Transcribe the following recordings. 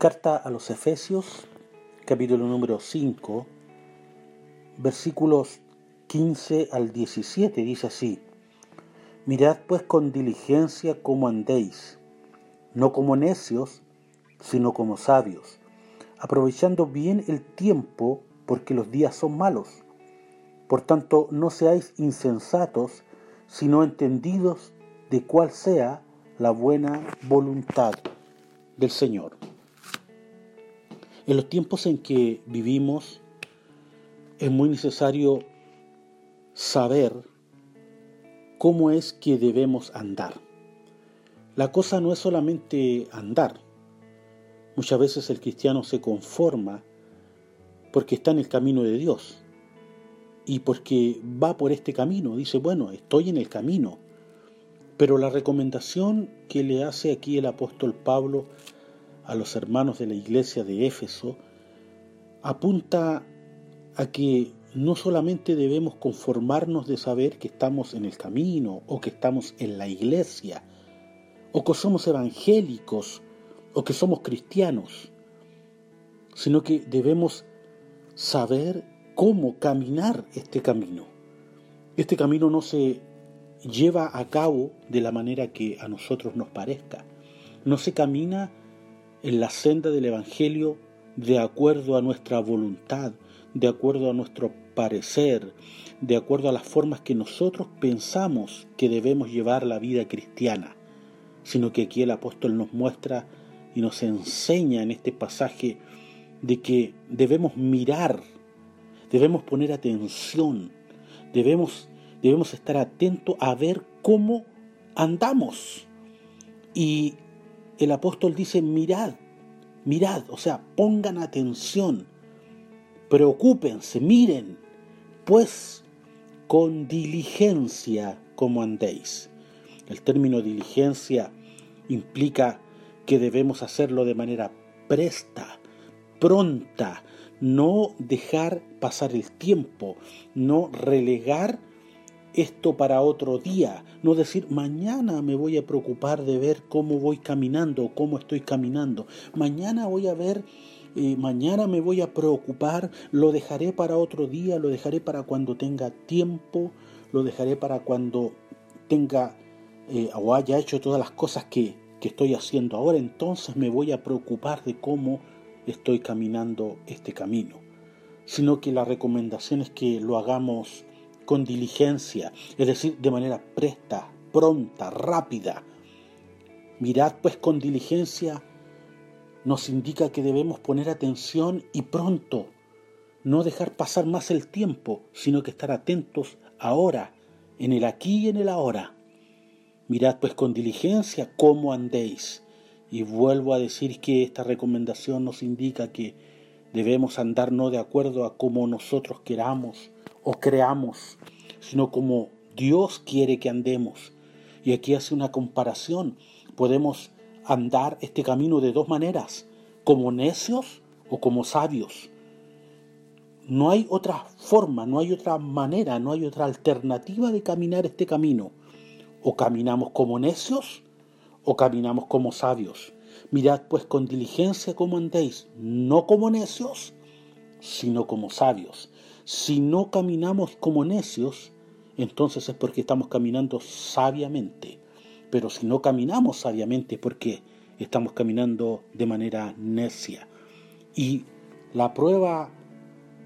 Carta a los Efesios, capítulo número 5, versículos 15 al 17, dice así, Mirad pues con diligencia cómo andéis, no como necios, sino como sabios, aprovechando bien el tiempo, porque los días son malos. Por tanto, no seáis insensatos, sino entendidos de cuál sea la buena voluntad del Señor. En los tiempos en que vivimos es muy necesario saber cómo es que debemos andar. La cosa no es solamente andar. Muchas veces el cristiano se conforma porque está en el camino de Dios y porque va por este camino. Dice, bueno, estoy en el camino. Pero la recomendación que le hace aquí el apóstol Pablo a los hermanos de la iglesia de Éfeso, apunta a que no solamente debemos conformarnos de saber que estamos en el camino o que estamos en la iglesia, o que somos evangélicos o que somos cristianos, sino que debemos saber cómo caminar este camino. Este camino no se lleva a cabo de la manera que a nosotros nos parezca. No se camina en la senda del Evangelio de acuerdo a nuestra voluntad, de acuerdo a nuestro parecer, de acuerdo a las formas que nosotros pensamos que debemos llevar la vida cristiana, sino que aquí el apóstol nos muestra y nos enseña en este pasaje de que debemos mirar, debemos poner atención, debemos, debemos estar atentos a ver cómo andamos. Y el apóstol dice, mirad, mirad, o sea, pongan atención, preocúpense, miren, pues con diligencia como andéis. El término diligencia implica que debemos hacerlo de manera presta, pronta, no dejar pasar el tiempo, no relegar esto para otro día, no decir mañana me voy a preocupar de ver cómo voy caminando cómo estoy caminando, mañana voy a ver, eh, mañana me voy a preocupar, lo dejaré para otro día, lo dejaré para cuando tenga tiempo, lo dejaré para cuando tenga eh, o haya hecho todas las cosas que, que estoy haciendo ahora, entonces me voy a preocupar de cómo estoy caminando este camino, sino que la recomendación es que lo hagamos con diligencia, es decir, de manera presta, pronta, rápida. Mirad pues con diligencia nos indica que debemos poner atención y pronto, no dejar pasar más el tiempo, sino que estar atentos ahora, en el aquí y en el ahora. Mirad pues con diligencia cómo andéis. Y vuelvo a decir que esta recomendación nos indica que debemos andar no de acuerdo a cómo nosotros queramos, o creamos, sino como Dios quiere que andemos. Y aquí hace una comparación. Podemos andar este camino de dos maneras, como necios o como sabios. No hay otra forma, no hay otra manera, no hay otra alternativa de caminar este camino. O caminamos como necios o caminamos como sabios. Mirad pues con diligencia cómo andéis, no como necios, sino como sabios. Si no caminamos como necios, entonces es porque estamos caminando sabiamente. Pero si no caminamos sabiamente es porque estamos caminando de manera necia. Y la prueba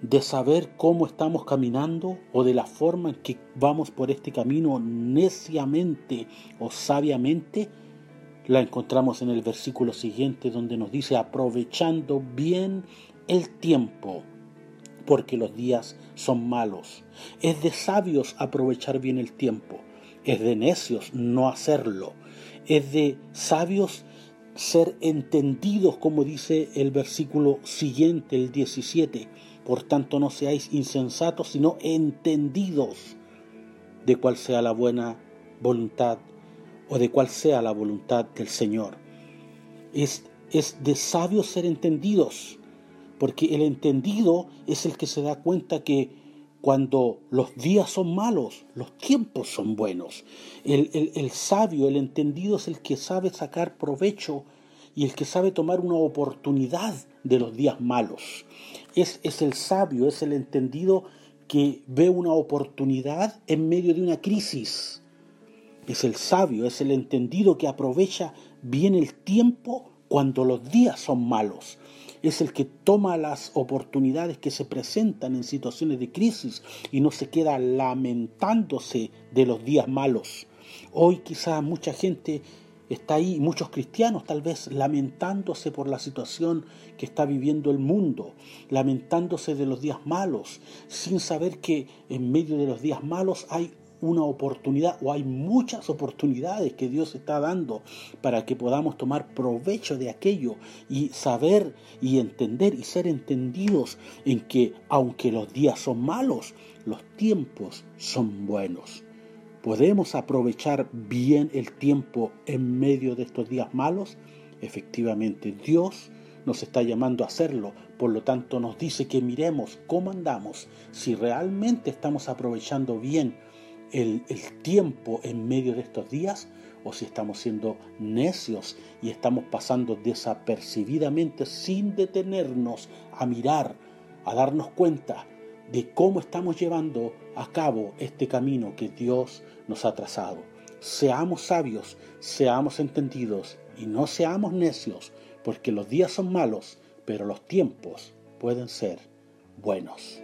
de saber cómo estamos caminando o de la forma en que vamos por este camino neciamente o sabiamente, la encontramos en el versículo siguiente donde nos dice aprovechando bien el tiempo porque los días son malos. Es de sabios aprovechar bien el tiempo, es de necios no hacerlo, es de sabios ser entendidos, como dice el versículo siguiente, el 17. Por tanto, no seáis insensatos, sino entendidos de cuál sea la buena voluntad o de cuál sea la voluntad del Señor. Es, es de sabios ser entendidos porque el entendido es el que se da cuenta que cuando los días son malos, los tiempos son buenos. El, sabio, el entendido es el que sabe sacar provecho y el que sabe tomar una oportunidad de los días malos. Es, es el sabio, es el entendido que ve una oportunidad en medio de una crisis. Es el sabio, es el entendido que aprovecha bien el tiempo cuando los días son malos. Es el que toma las oportunidades que se presentan en situaciones de crisis y no se queda lamentándose de los días malos. Hoy quizá mucha gente está ahí, muchos cristianos tal vez lamentándose por la situación que está viviendo el mundo, lamentándose de los días malos, sin saber que en medio de los días malos hay una oportunidad o hay muchas oportunidades que Dios está dando para que podamos tomar provecho de aquello y saber y entender y ser entendidos en que aunque los días son malos, los tiempos son buenos. ¿Podemos aprovechar bien el tiempo en medio de estos días malos? Efectivamente, Dios nos está llamando a hacerlo, por lo tanto nos dice que miremos cómo andamos, si realmente estamos aprovechando bien el, tiempo en medio de estos días o si estamos siendo necios y estamos pasando desapercibidamente sin detenernos a mirar, a darnos cuenta de cómo estamos llevando a cabo este camino que Dios nos ha trazado. Seamos sabios, seamos entendidos y no seamos necios, porque los días son malos, pero los tiempos pueden ser buenos.